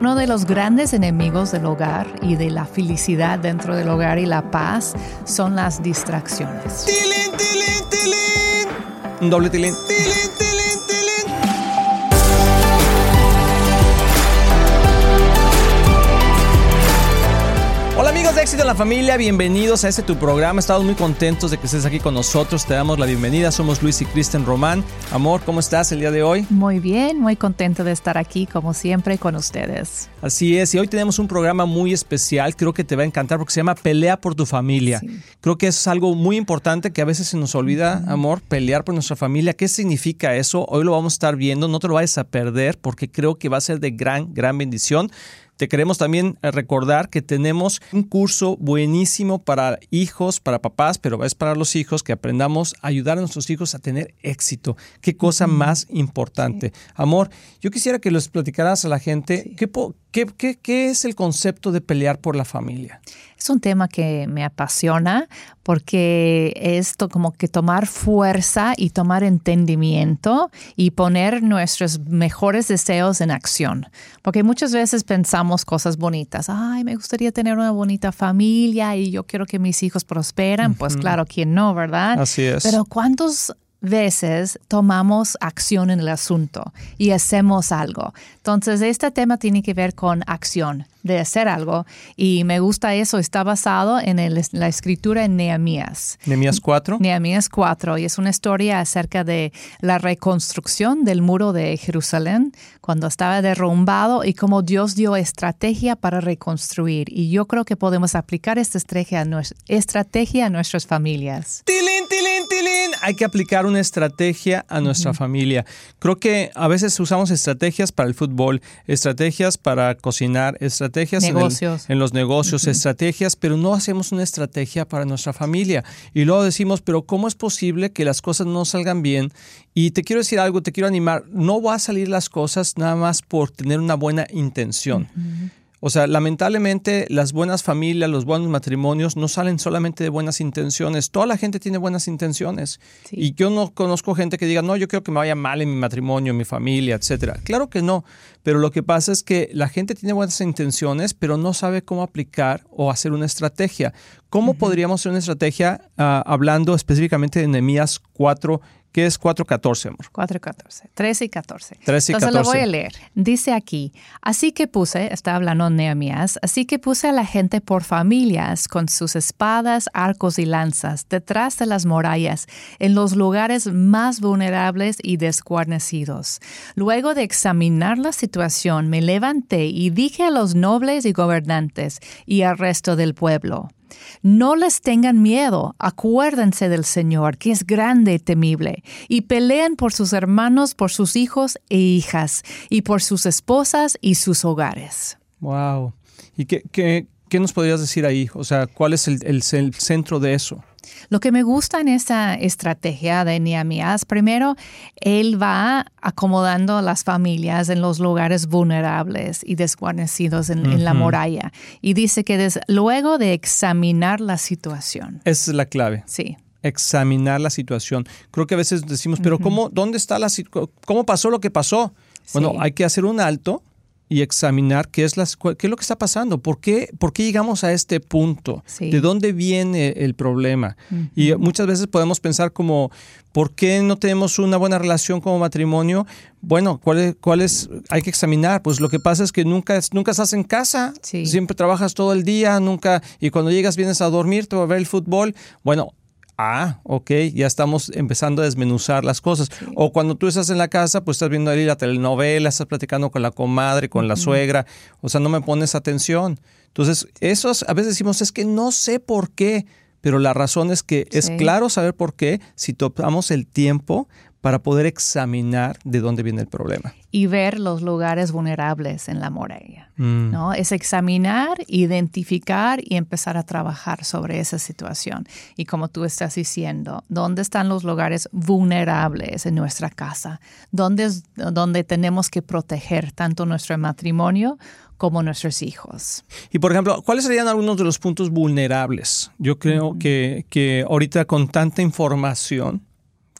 Uno de los grandes enemigos del hogar y de la felicidad dentro del hogar y la paz son las distracciones. ¡Tilín, tilín, tilín! Un doble tilín. ¡Tilín, amigos de Éxito en la Familia, bienvenidos a este tu programa. Estamos muy contentos de que estés aquí con nosotros. Te damos la bienvenida. Somos Luis y Kristen Román. Amor, ¿cómo estás el día de hoy? Muy bien, muy contento de estar aquí como siempre con ustedes. Así es, y hoy tenemos un programa muy especial, creo que te va a encantar porque se llama Pelea por tu familia. Sí. Creo que eso es algo muy importante que a veces se nos olvida, amor, pelear por nuestra familia. ¿Qué significa eso? Hoy lo vamos a estar viendo, no te lo vayas a perder porque creo que va a ser de gran, gran bendición. Te queremos también eh, recordar que tenemos un curso buenísimo para hijos, para papás, pero es para los hijos, que aprendamos a ayudar a nuestros hijos a tener éxito. Qué cosa más importante. Amor, yo quisiera que les platicaras a la gente Sí. qué, po- qué- qué- qué es el concepto de pelear por la familia. Es un tema que me apasiona porque esto como que tomar fuerza y tomar entendimiento y poner nuestros mejores deseos en acción. Porque muchas veces pensamos cosas bonitas. Ay, me gustaría tener una bonita familia y yo quiero que mis hijos prosperan. Pues claro, ¿quién no, verdad? Así es. Pero ¿cuántas veces tomamos acción en el asunto y hacemos algo? Entonces, este tema tiene que ver con acción, de hacer algo. Y me gusta eso. Está basado en el- la escritura en Nehemías. Nehemías 4. Nehemías 4 y es una historia acerca de la reconstrucción del muro de Jerusalén cuando estaba derrumbado y cómo Dios dio estrategia para reconstruir. Y yo creo que podemos aplicar esta estrategia a, nues- estrategia a nuestras familias. Tilín, tilín, tilín. Hay que aplicar una estrategia a nuestra familia. Creo que a veces usamos estrategias para el fútbol, estrategias para cocinar, estrategias en el- Negocios. En, los negocios, estrategias, pero no hacemos una estrategia para nuestra familia. Y luego decimos, pero ¿cómo es posible que las cosas no salgan bien? Y te quiero decir algo, te quiero animar. No va a salir las cosas nada más por tener una buena intención. O sea, lamentablemente las buenas familias, los buenos matrimonios no salen solamente de buenas intenciones. Toda la gente tiene buenas intenciones. Sí. Y yo no conozco gente que diga, no, yo quiero que me vaya mal en mi matrimonio, en mi familia, etcétera. Claro que no. Pero lo que pasa es que la gente tiene buenas intenciones, pero no sabe cómo aplicar o hacer una estrategia. ¿Cómo podríamos hacer una estrategia ah, hablando específicamente de Nehemías 4, que es 4.14, amor? 4 y 14, 13 y 14. 13 y Entonces lo voy 14. a leer. Dice aquí, así que puse, está hablando Nehemías, así que puse a la gente por familias con sus espadas, arcos y lanzas detrás de las murallas, en los lugares más vulnerables y desguarnecidos. Luego de examinar la situación, me levanté y dije a los nobles y gobernantes y al resto del pueblo, no les tengan miedo, acuérdense del Señor, que es grande y temible, y peleen por sus hermanos, por sus hijos e hijas, y por sus esposas y sus hogares. Wow. ¿Y qué, qué, qué nos podrías decir ahí? O sea, ¿cuál es el, el- el centro de eso? Lo que me gusta en esta estrategia de Nehemías, primero, él va acomodando las familias en los lugares vulnerables y desguarnecidos en, en la muralla. Y dice que des- luego de examinar la situación. Esa es la clave. Sí. examinar la situación. Creo que a veces decimos, pero ¿cómo, dónde está la cómo pasó lo que pasó? Bueno, Sí. hay que hacer un alto y examinar qué es, las, qué es lo que está pasando, por qué, por qué llegamos a este punto, Sí. de dónde viene el problema. Y muchas veces podemos pensar como, ¿por qué no tenemos una buena relación como matrimonio? Bueno, ¿cuál es, cuál es? Hay que examinar. Pues lo que pasa es que nunca, nunca estás en casa, Sí. siempre trabajas todo el día, nunca, y cuando llegas vienes a dormir, te va a ver el fútbol. Bueno, Ah, ok, ya estamos empezando a desmenuzar las cosas. O cuando tú estás en la casa, pues estás viendo ahí la telenovela, estás platicando con la comadre, con la suegra, o sea, no me pones atención. Entonces, esos a veces decimos, es que no sé por qué, pero la razón es que es claro saber por qué si tomamos el tiempo para poder examinar de dónde viene el problema. y ver los lugares vulnerables en la muralla. Mm. ¿no? Es examinar, identificar y empezar a trabajar sobre esa situación. Y como tú estás diciendo, ¿dónde están los lugares vulnerables en nuestra casa? ¿Dónde, es, donde tenemos que proteger tanto nuestro matrimonio como nuestros hijos? Y por ejemplo, ¿cuáles serían algunos de los puntos vulnerables? Yo creo que, que ahorita con tanta información,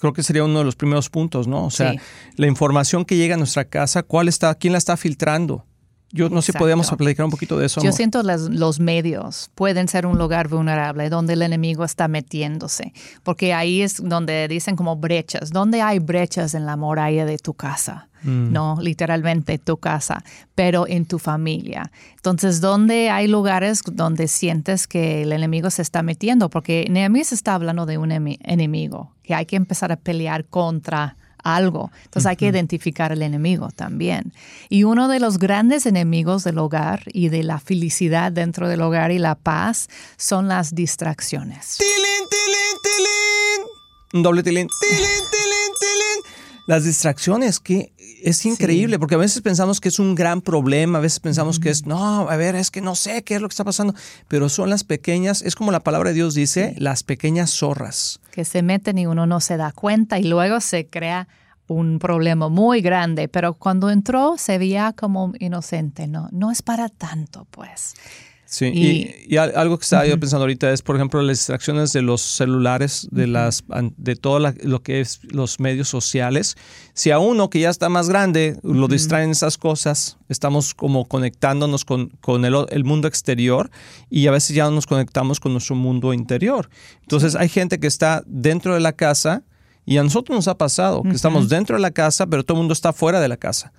creo que sería uno de los primeros puntos, ¿no? O sea, Sí. la información que llega a nuestra casa, ¿cuál está, quién la está filtrando? Yo no sé si podemos platicar un poquito de eso. Yo siento que los medios pueden ser un lugar vulnerable donde el enemigo está metiéndose, porque ahí es donde dicen como brechas, donde hay brechas en la muralla de tu casa. Mm. No, literalmente tu casa, pero en tu familia. Entonces, ¿dónde hay lugares donde sientes que el enemigo se está metiendo? Porque Nehemías está hablando de un enemigo que hay que empezar a pelear contra algo. Entonces hay que identificar el enemigo también. Y uno de los grandes enemigos del hogar y de la felicidad dentro del hogar y la paz son las distracciones. ¡Tilín, tilín, tilín! Un doble tilín. ¡Tilín, tilín, tilín! Las distracciones, que es increíble, porque a veces pensamos que es un gran problema, a veces pensamos que es, no, a ver, es que no sé qué es lo que está pasando, pero son las pequeñas, es como la palabra de Dios dice, las pequeñas zorras. Que se meten y uno no se da cuenta y luego se crea un problema muy grande, pero cuando entró se veía como inocente, ¿no? No es para tanto, pues. Sí, y, algo que estaba yo pensando ahorita es, por ejemplo, las distracciones de los celulares, de las de todo lo que es los medios sociales. Si a uno que ya está más grande lo distraen esas cosas, estamos como conectándonos con, con el, el, mundo exterior y a veces ya no nos conectamos con nuestro mundo interior. Entonces hay gente que está dentro de la casa y a nosotros nos ha pasado que estamos dentro de la casa, pero todo el mundo está fuera de la casa.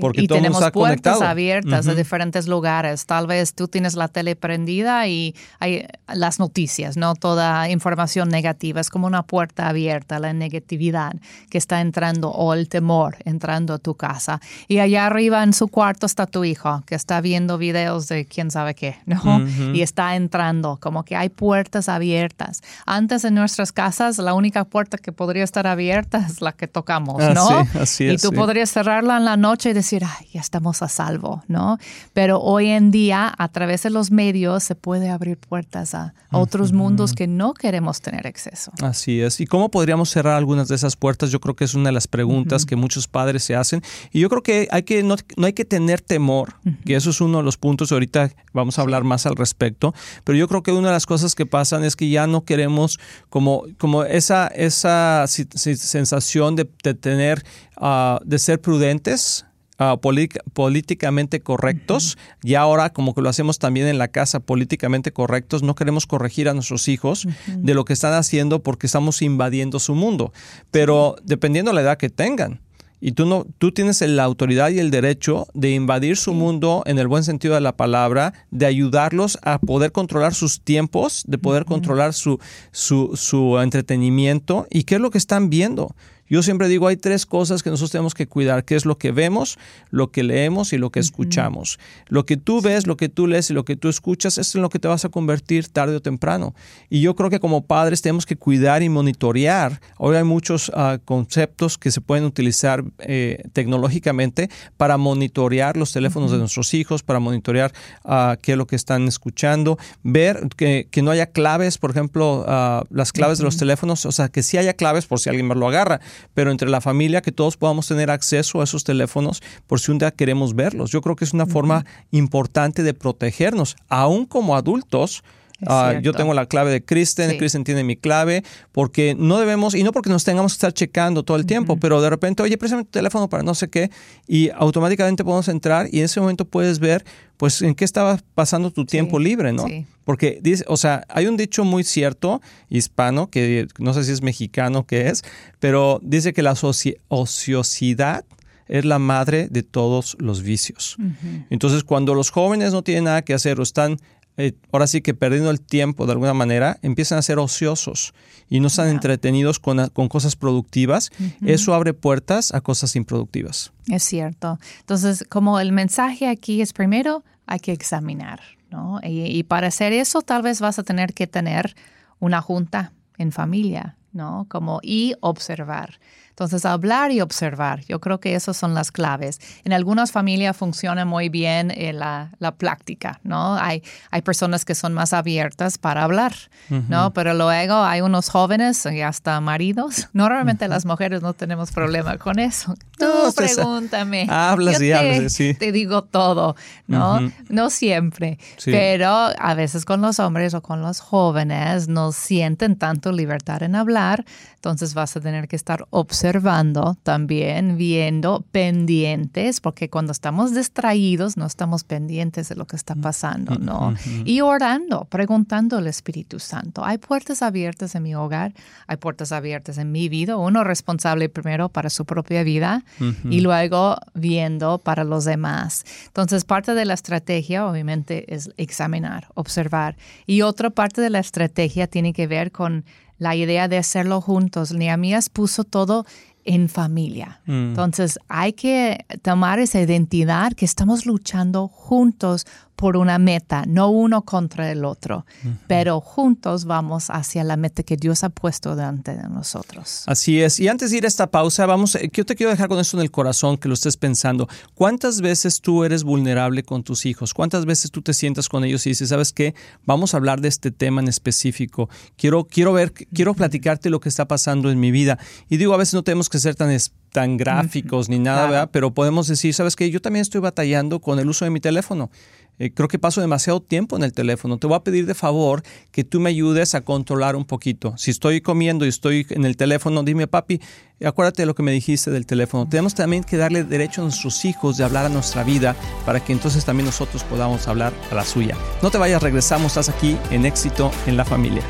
Porque y tenemos puertas abiertas de diferentes lugares. Tal vez tú tienes la tele prendida y hay las noticias, no toda información negativa. Es como una puerta abierta, la negatividad que está entrando o el temor entrando a tu casa. Y allá arriba en su cuarto está tu hijo que está viendo videos de quién sabe qué, ¿no? Y está entrando, como que hay puertas abiertas. Antes en nuestras casas la única puerta que podría estar abierta es la que tocamos, ah, ¿no? así es, y tú podrías cerrarla en la noche decir, Ay, ya estamos a salvo, ¿no? Pero hoy en día, a través de los medios, se puede abrir puertas a, otros mundos que no queremos tener acceso. Así es. ¿Y cómo podríamos cerrar algunas de esas puertas? Yo creo que es una de las preguntas que muchos padres se hacen. Y yo creo que, hay que no, hay que tener temor, que eso es uno de los puntos. Ahorita vamos a hablar más al respecto. Pero yo creo que una de las cosas que pasan es que ya no queremos como, como esa, esa sensación de, tener, ah, de ser prudentes Ah, políticamente correctos y ahora como que lo hacemos también en la casa políticamente correctos, no queremos corregir a nuestros hijos de lo que están haciendo porque estamos invadiendo su mundo, pero dependiendo de la edad que tengan. Y tú, no, tú tienes la autoridad y el derecho de invadir su mundo en el buen sentido de la palabra, de ayudarlos a poder controlar sus tiempos, de poder controlar su, su, su entretenimiento y qué es lo que están viendo. Yo siempre digo, hay tres cosas que nosotros tenemos que cuidar, que es lo que vemos, lo que leemos y lo que escuchamos. Lo que tú ves, lo que tú lees y lo que tú escuchas, es en lo que te vas a convertir tarde o temprano. Y yo creo que como padres tenemos que cuidar y monitorear. Hoy hay muchos ah, conceptos que se pueden utilizar eh, tecnológicamente para monitorear los teléfonos de nuestros hijos, para monitorear uh, qué es lo que están escuchando, ver que, no haya claves, por ejemplo, ah, las claves de los teléfonos, o sea, que sí haya claves por si alguien más lo agarra pero entre la familia que todos podamos tener acceso a esos teléfonos por si un día queremos verlos. Yo creo que es una forma importante de protegernos, aún como adultos. Ah, yo tengo la clave de Kristen, Kristen tiene mi clave, porque no debemos, y no porque nos tengamos que estar checando todo el tiempo, pero de repente, oye, préstame tu teléfono para no sé qué, y automáticamente podemos entrar y en ese momento puedes ver, pues, en qué estaba pasando tu tiempo libre, ¿no? Porque dice, o sea, hay un dicho muy cierto hispano, que no sé si es mexicano que es, pero dice que la ociosidad es la madre de todos los vicios. Entonces, cuando los jóvenes no tienen nada que hacer o están eh, ahora sí que perdiendo el tiempo de alguna manera, empiezan a ser ociosos y no están entretenidos con, con, cosas productivas, eso abre puertas a cosas improductivas. Es cierto. Entonces, como el mensaje aquí es primero, hay que examinar. ¿no? Y, para hacer eso tal vez vas a tener que tener una junta en familia, ¿no? Como y observar. Entonces, hablar y observar, yo creo que esas son las claves. En algunas familias funciona muy bien eh, la, la, práctica, ¿no? Hay, hay personas que son más abiertas para hablar, ¿no? Pero luego hay unos jóvenes y hasta maridos. Normalmente las mujeres no tenemos problema con eso. Tú pregúntame. Hablas y hablas, sí. Te digo todo, ¿no? No siempre, pero a veces con los hombres o con los jóvenes no sienten tanto libertad en hablar, entonces vas a tener que estar observando observando también, viendo, pendientes, porque cuando estamos distraídos no estamos pendientes de lo que está mm, pasando, mm, ¿no? Y orando, preguntando al Espíritu Santo. Hay puertas abiertas en mi hogar, hay puertas abiertas en mi vida, uno responsable primero para su propia vida y luego viendo para los demás. Entonces, parte de la estrategia, obviamente, es examinar, observar. Y otra parte de la estrategia tiene que ver con la idea de hacerlo juntos. Nehemías puso todo en familia. Mm. Entonces hay que tomar esa identidad que estamos luchando juntos por una meta, no uno contra el otro, pero juntos vamos hacia la meta que Dios ha puesto delante de nosotros. Así es. Y antes de ir a esta pausa, vamos, eh, yo te quiero dejar con esto en el corazón, que lo estés pensando. ¿Cuántas veces tú eres vulnerable con tus hijos? ¿Cuántas veces tú te sientas con ellos y dices, sabes qué, vamos a hablar de este tema en específico? Quiero, quiero ver, quiero platicarte lo que está pasando en mi vida. Y digo, a veces no tenemos que ser tan tan gráficos ni nada, ¿verdad? Pero podemos decir, ¿sabes qué? Yo también estoy batallando con el uso de mi teléfono. Eh, creo que paso demasiado tiempo en el teléfono. Te voy a pedir de favor que tú me ayudes a controlar un poquito. Si estoy comiendo y estoy en el teléfono, dime, papi, acuérdate de lo que me dijiste del teléfono. Tenemos también que darle derecho a nuestros hijos de hablar a nuestra vida para que entonces también nosotros podamos hablar a la suya. No te vayas, regresamos, estás aquí en éxito en la familia.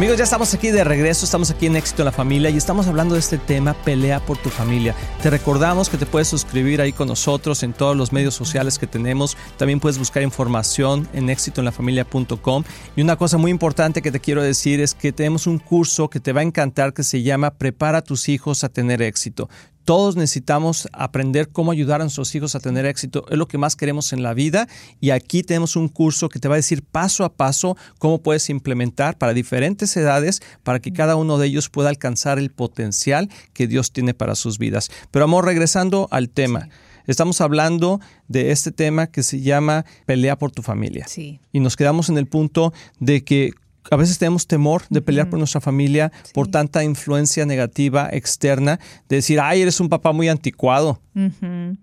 Amigos, ya estamos aquí de regreso, estamos aquí en Éxito en la Familia y estamos hablando de este tema, pelea por tu familia. Te recordamos que te puedes suscribir ahí con nosotros en todos los medios sociales que tenemos. También puedes buscar información en éxitoenlafamilia.com. Y una cosa muy importante que te quiero decir es que tenemos un curso que te va a encantar que se llama Prepara a tus hijos a tener éxito. Todos necesitamos aprender cómo ayudar a nuestros hijos a tener éxito. Es lo que más queremos en la vida. Y aquí tenemos un curso que te va a decir paso a paso cómo puedes implementar para diferentes edades para que cada uno de ellos pueda alcanzar el potencial que Dios tiene para sus vidas. Pero amor, regresando al tema. Estamos hablando de este tema que se llama pelea por tu familia. Sí. Y nos quedamos en el punto de que a veces tenemos temor de pelear por nuestra familia por tanta influencia negativa externa, de decir, ay, eres un papá muy anticuado.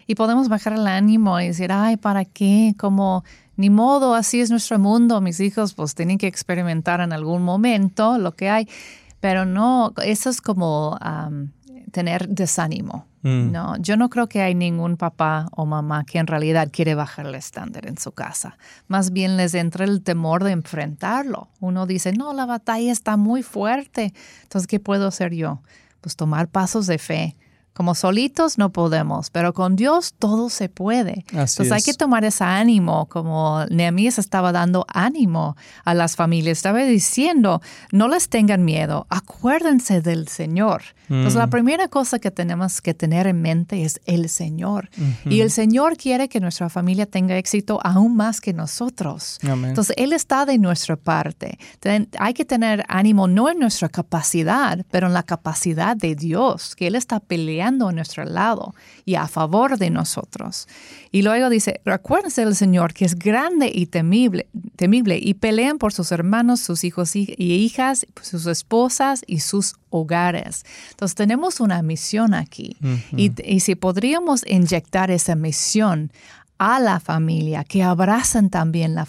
Y podemos bajar el ánimo y decir, ay, ¿para qué? Como, ni modo, así es nuestro mundo, mis hijos pues tienen que experimentar en algún momento lo que hay. Pero no, eso es como tener desánimo. Mm. No, yo no creo que hay ningún papá o mamá que en realidad quiere bajar el estándar en su casa. Más bien les entra el temor de enfrentarlo. Uno dice, no, la batalla está muy fuerte. Entonces, ¿qué puedo hacer yo? Pues tomar pasos de fe como solitos no podemos, pero con Dios todo se puede. Entonces hay que tomar ese ánimo, como Nehemías estaba dando ánimo a las familias, estaba diciendo, no les tengan miedo, acuérdense del Señor. Entonces la mm. primera cosa que tenemos que tener en mente es el Señor. Y el Señor quiere que nuestra familia tenga éxito aún más que nosotros. Entonces Él está de nuestra parte. hay que tener ánimo no en nuestra capacidad, pero en la capacidad de Dios, que Él está peleando a nuestro lado y a favor de nosotros. Y luego dice, recuérdense del Señor que es grande y temible, temible y pelean por sus hermanos, sus hijos y hijas, sus esposas y sus hogares. Entonces tenemos una misión aquí. Y, y si podríamos inyectar esa misión a la familia, que abrazan también la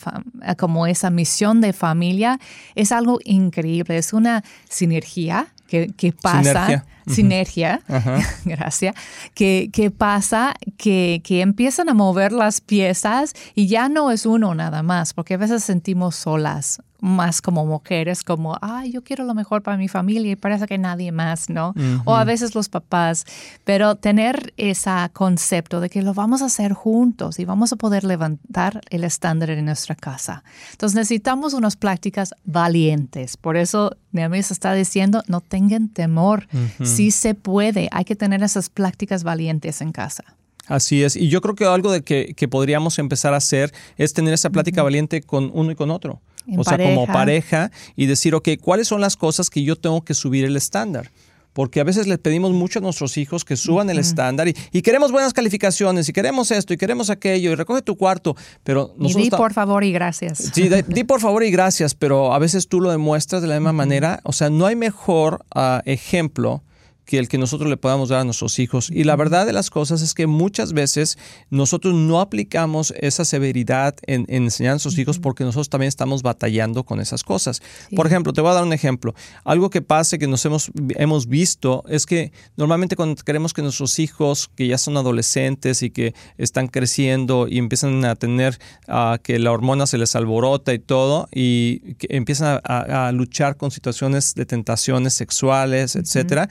como esa misión de familia, es algo increíble, es una sinergia que, que pasa. Sinergia, gracias, que, pasa que, que, empiezan a mover las piezas y ya no es uno nada más, porque a veces sentimos solas más como mujeres, como, ay, yo quiero lo mejor para mi familia y parece que nadie más, ¿no? O a veces los papás, pero tener ese concepto de que lo vamos a hacer juntos y vamos a poder levantar el estándar en nuestra casa. Entonces necesitamos unas prácticas valientes. Por eso mi se está diciendo, no tengan temor, sí se puede, hay que tener esas prácticas valientes en casa. Así es, y yo creo que algo de que, que podríamos empezar a hacer es tener esa plática valiente con uno y con otro o sea, como pareja y decir, ok, ¿cuáles son las cosas que yo tengo que subir el estándar? Porque a veces les pedimos mucho a nuestros hijos que suban el estándar y, queremos buenas calificaciones y queremos esto y queremos aquello y recoge tu cuarto, pero Y di por favor y gracias. Sí, di, por favor y gracias, pero a veces tú lo demuestras de la misma manera. O sea, no hay mejor ah, ejemplo que el que nosotros le podamos dar a nuestros hijos. Y la verdad de las cosas es que muchas veces nosotros no aplicamos esa severidad en, enseñar a nuestros hijos porque nosotros también estamos batallando con esas cosas. Por ejemplo, te voy a dar un ejemplo. Algo que pasa que nos hemos, hemos visto es que normalmente cuando queremos que nuestros hijos, que ya son adolescentes y que están creciendo y empiezan a tener uh, que la hormona se les alborota y todo, y que empiezan a, a luchar con situaciones de tentaciones sexuales, etcétera.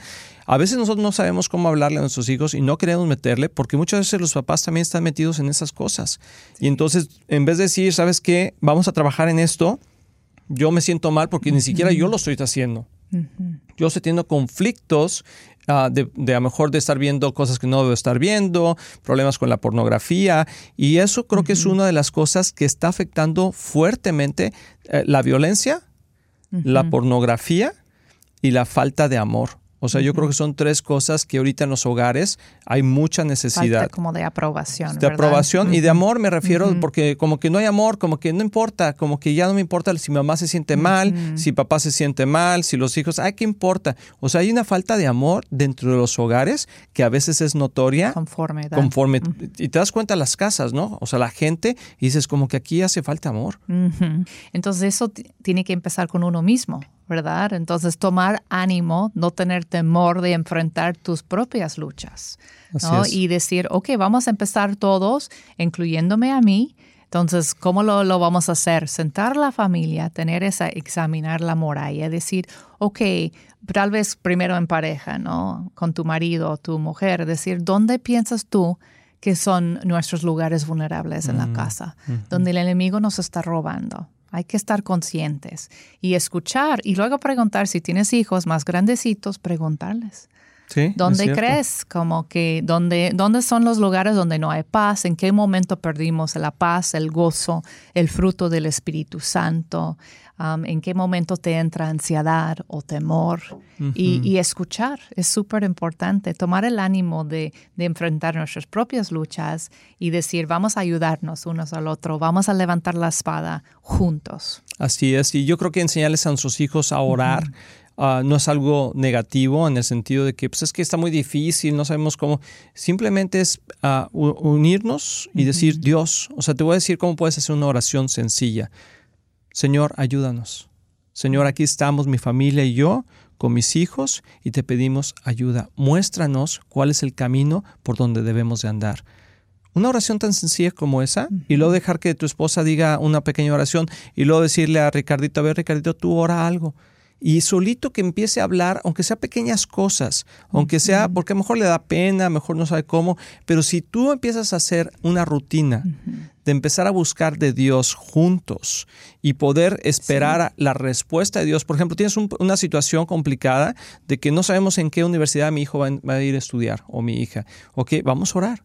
A veces nosotros no sabemos cómo hablarle a nuestros hijos y no queremos meterle porque muchas veces los papás también están metidos en esas cosas. Y entonces, en vez de decir, ¿sabes qué? Vamos a trabajar en esto, yo me siento mal porque ni siquiera yo lo estoy haciendo. Yo estoy teniendo conflictos uh, de, de, a lo mejor de estar viendo cosas que no debo estar viendo, problemas con la pornografía, y eso creo que es una de las cosas que está afectando fuertemente eh, la violencia, la pornografía y la falta de amor. O sea, yo creo que son tres cosas que ahorita en los hogares hay mucha necesidad. Falta como de aprobación. De ¿verdad? aprobación y de amor me refiero porque como que no hay amor, como que no importa, como que ya no me importa si mamá se siente mal, si papá se siente mal, si los hijos, ay, ¿qué importa? O sea, hay una falta de amor dentro de los hogares que a veces es notoria. Conforme. Conforme. Y te das cuenta las casas, ¿no? O sea, la gente y dices como que aquí hace falta amor. Entonces eso tiene que empezar con uno mismo. ¿Verdad? Entonces, tomar ánimo, no tener temor de enfrentar tus propias luchas, ¿no? Y decir, ok, vamos a empezar todos, incluyéndome a mí. Entonces, ¿cómo lo, lo, vamos a hacer? Sentar la familia, tener esa, examinar la muralla, decir, ok, tal vez primero en pareja, ¿no? Con tu marido, tu mujer, decir, ¿dónde piensas tú que son nuestros lugares vulnerables en la casa? Uh -huh. Donde el enemigo nos está robando. Hay que estar conscientes y escuchar y luego preguntar si tienes hijos más grandecitos, preguntarles. Sí, ¿Dónde crees? Como que dónde, dónde son los lugares donde no hay paz, en qué momento perdimos la paz, el gozo, el fruto del Espíritu Santo, um, en qué momento te entra ansiedad o temor. Uh -huh. y, y, escuchar es súper importante, tomar el ánimo de, de, enfrentar nuestras propias luchas y decir, vamos a ayudarnos unos al otro, vamos a levantar la espada juntos. Así es, y yo creo que enseñarles a nuestros hijos a orar. Uh -huh. Uh, no es algo negativo en el sentido de que pues es que está muy difícil, no sabemos cómo. Simplemente es uh, unirnos y decir, uh -huh. Dios, o sea, te voy a decir cómo puedes hacer una oración sencilla. Señor, ayúdanos. Señor, aquí estamos mi familia y yo con mis hijos y te pedimos ayuda. Muéstranos cuál es el camino por donde debemos de andar. Una oración tan sencilla como esa y luego dejar que tu esposa diga una pequeña oración y luego decirle a Ricardito, a ver Ricardito, tú ora algo y solito que empiece a hablar, aunque sea pequeñas cosas, aunque sea, porque a lo mejor le da pena, a lo mejor no sabe cómo, pero si tú empiezas a hacer una rutina de empezar a buscar de Dios juntos y poder esperar sí. la respuesta de Dios, por ejemplo, tienes un, una situación complicada de que no sabemos en qué universidad mi hijo va, va, a ir a estudiar o mi hija, ok, vamos a orar.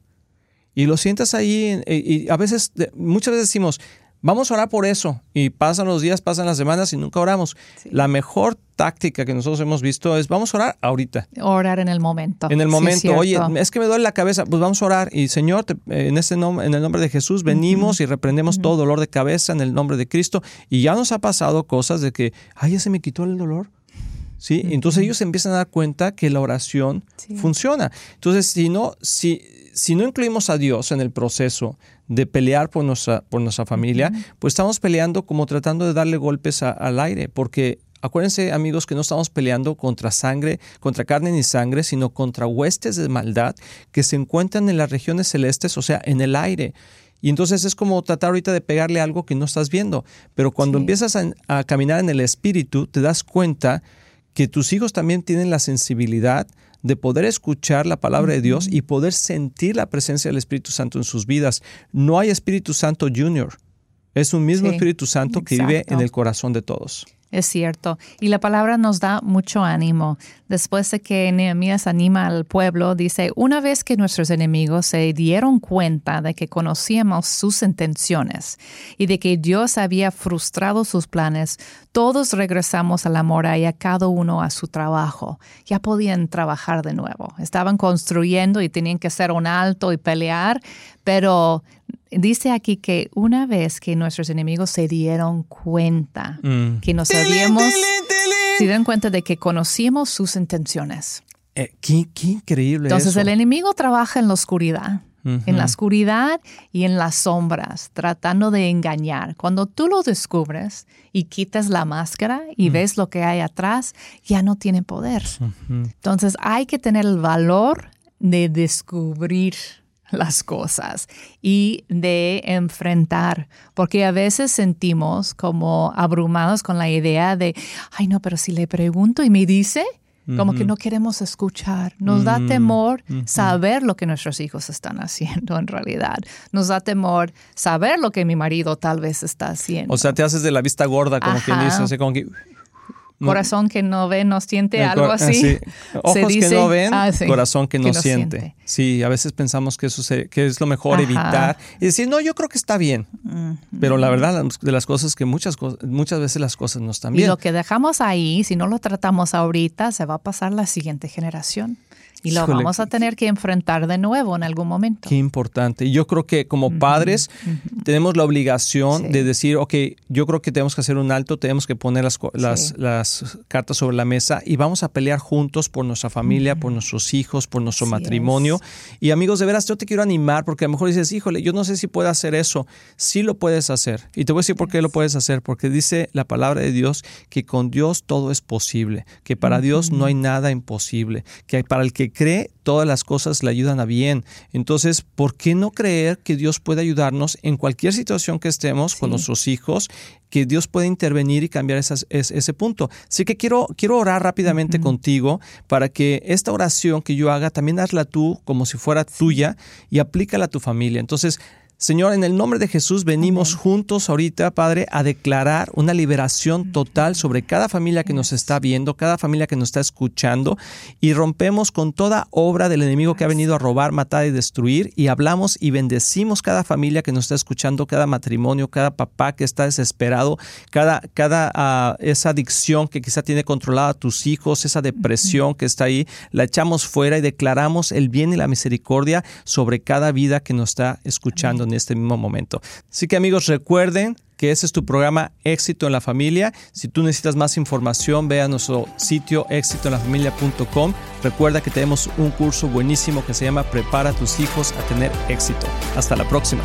Y lo sientas ahí y a veces, muchas veces decimos, Vamos a orar por eso. Y pasan los días, pasan las semanas y nunca oramos. Sí. La mejor táctica que nosotros hemos visto es vamos a orar ahorita. Orar en el momento. En el momento. Sí, Oye, es que me duele la cabeza. Pues vamos a orar. Y Señor, te, en, este nombre, en el nombre de Jesús venimos uh -huh. y reprendemos uh -huh. todo dolor de cabeza en el nombre de Cristo. Y ya nos ha pasado cosas de que, ay, ya se me quitó el dolor. ¿Sí? Uh -huh. Entonces ellos empiezan a dar cuenta que la oración sí. funciona. Entonces, si no, si, si no incluimos a Dios en el proceso de pelear por nuestra, por nuestra familia, uh -huh. pues estamos peleando como tratando de darle golpes a, al aire, porque acuérdense amigos que no estamos peleando contra sangre, contra carne ni sangre, sino contra huestes de maldad que se encuentran en las regiones celestes, o sea, en el aire. Y entonces es como tratar ahorita de pegarle algo que no estás viendo, pero cuando sí. empiezas a, a caminar en el espíritu, te das cuenta que tus hijos también tienen la sensibilidad de poder escuchar la palabra de Dios y poder sentir la presencia del Espíritu Santo en sus vidas. No hay Espíritu Santo Junior. Es un mismo sí, Espíritu Santo que exacto. vive en el corazón de todos. Es cierto. Y la palabra nos da mucho ánimo. Después de que Nehemías anima al pueblo, dice, una vez que nuestros enemigos se dieron cuenta de que conocíamos sus intenciones y de que Dios había frustrado sus planes, todos regresamos a la muralla, cada uno a su trabajo. Ya podían trabajar de nuevo. Estaban construyendo y tenían que hacer un alto y pelear, pero dice aquí que una vez que nuestros enemigos se dieron cuenta mm. que nos habíamos, se dieron cuenta de que conocíamos sus intenciones. Eh, qué, increíble. Entonces el enemigo trabaja en la oscuridad. En la oscuridad y en las sombras, tratando de engañar. Cuando tú lo descubres y quitas la máscara y ves lo que hay atrás, ya no tiene poder. Entonces hay que tener el valor de descubrir las cosas y de enfrentar, porque a veces sentimos como abrumados con la idea de, ay no, pero si le pregunto y me dice, como que no queremos escuchar. Nos da mm, temor saber lo que nuestros hijos están haciendo en realidad. Nos da temor saber lo que mi marido tal vez está haciendo. O sea, te haces de la vista gorda, como quien dice, como que corazón que no ve, no siente, algo así. Ojos que no ven, ah, corazón que no, siente. Sí, a veces pensamos que eso que es lo mejor evitar y decir, no, yo creo que está bien. Pero la verdad de las cosas que muchas, muchas veces las cosas no están bien. Y lo que dejamos ahí, si no lo tratamos ahorita, se va a pasar la siguiente generación. Y lo vamos a tener que enfrentar de nuevo en algún momento. Qué importante. Yo creo que como padres tenemos la obligación de decir, ok, yo creo que tenemos que hacer un alto, tenemos que poner las, las, las cartas sobre la mesa y vamos a pelear juntos por nuestra familia, por nuestros hijos, por nuestro matrimonio. Y amigos, de veras, yo te quiero animar porque a lo mejor dices, híjole, yo no sé si puedo hacer eso. Sí lo puedes hacer. Y te voy a decir por qué lo puedes hacer. Porque dice la palabra de Dios que con Dios todo es posible, que para Dios no hay nada imposible, que para el que cree, todas las cosas le ayudan a bien. Entonces, ¿por qué no creer que Dios puede ayudarnos en cualquier situación que estemos con nuestros hijos? que Dios puede intervenir y cambiar ese punto. Así que quiero, quiero orar rápidamente contigo para que esta oración que yo haga también hazla tú como si fuera tuya y aplícala a tu familia. Entonces, Señor, en el nombre de Jesús venimos juntos ahorita, Padre, a declarar una liberación total sobre cada familia que nos está viendo, cada familia que nos está escuchando, y rompemos con toda obra del enemigo que ha venido a robar, matar y destruir, y hablamos y bendecimos cada familia que nos está escuchando, cada matrimonio, cada papá que está desesperado, cada, cada ah, esa adicción que quizá tiene controlada a tus hijos, esa depresión que está ahí, la echamos fuera y declaramos el bien y la misericordia sobre cada vida que nos está escuchando en este mismo momento. Así que amigos, recuerden que ese es tu programa Éxito en la Familia. Si tú necesitas más información, ve a nuestro sitio éxitoenlafamilia.com. Recuerda que tenemos un curso buenísimo que se llama Prepara a tus hijos a tener éxito. Hasta la próxima.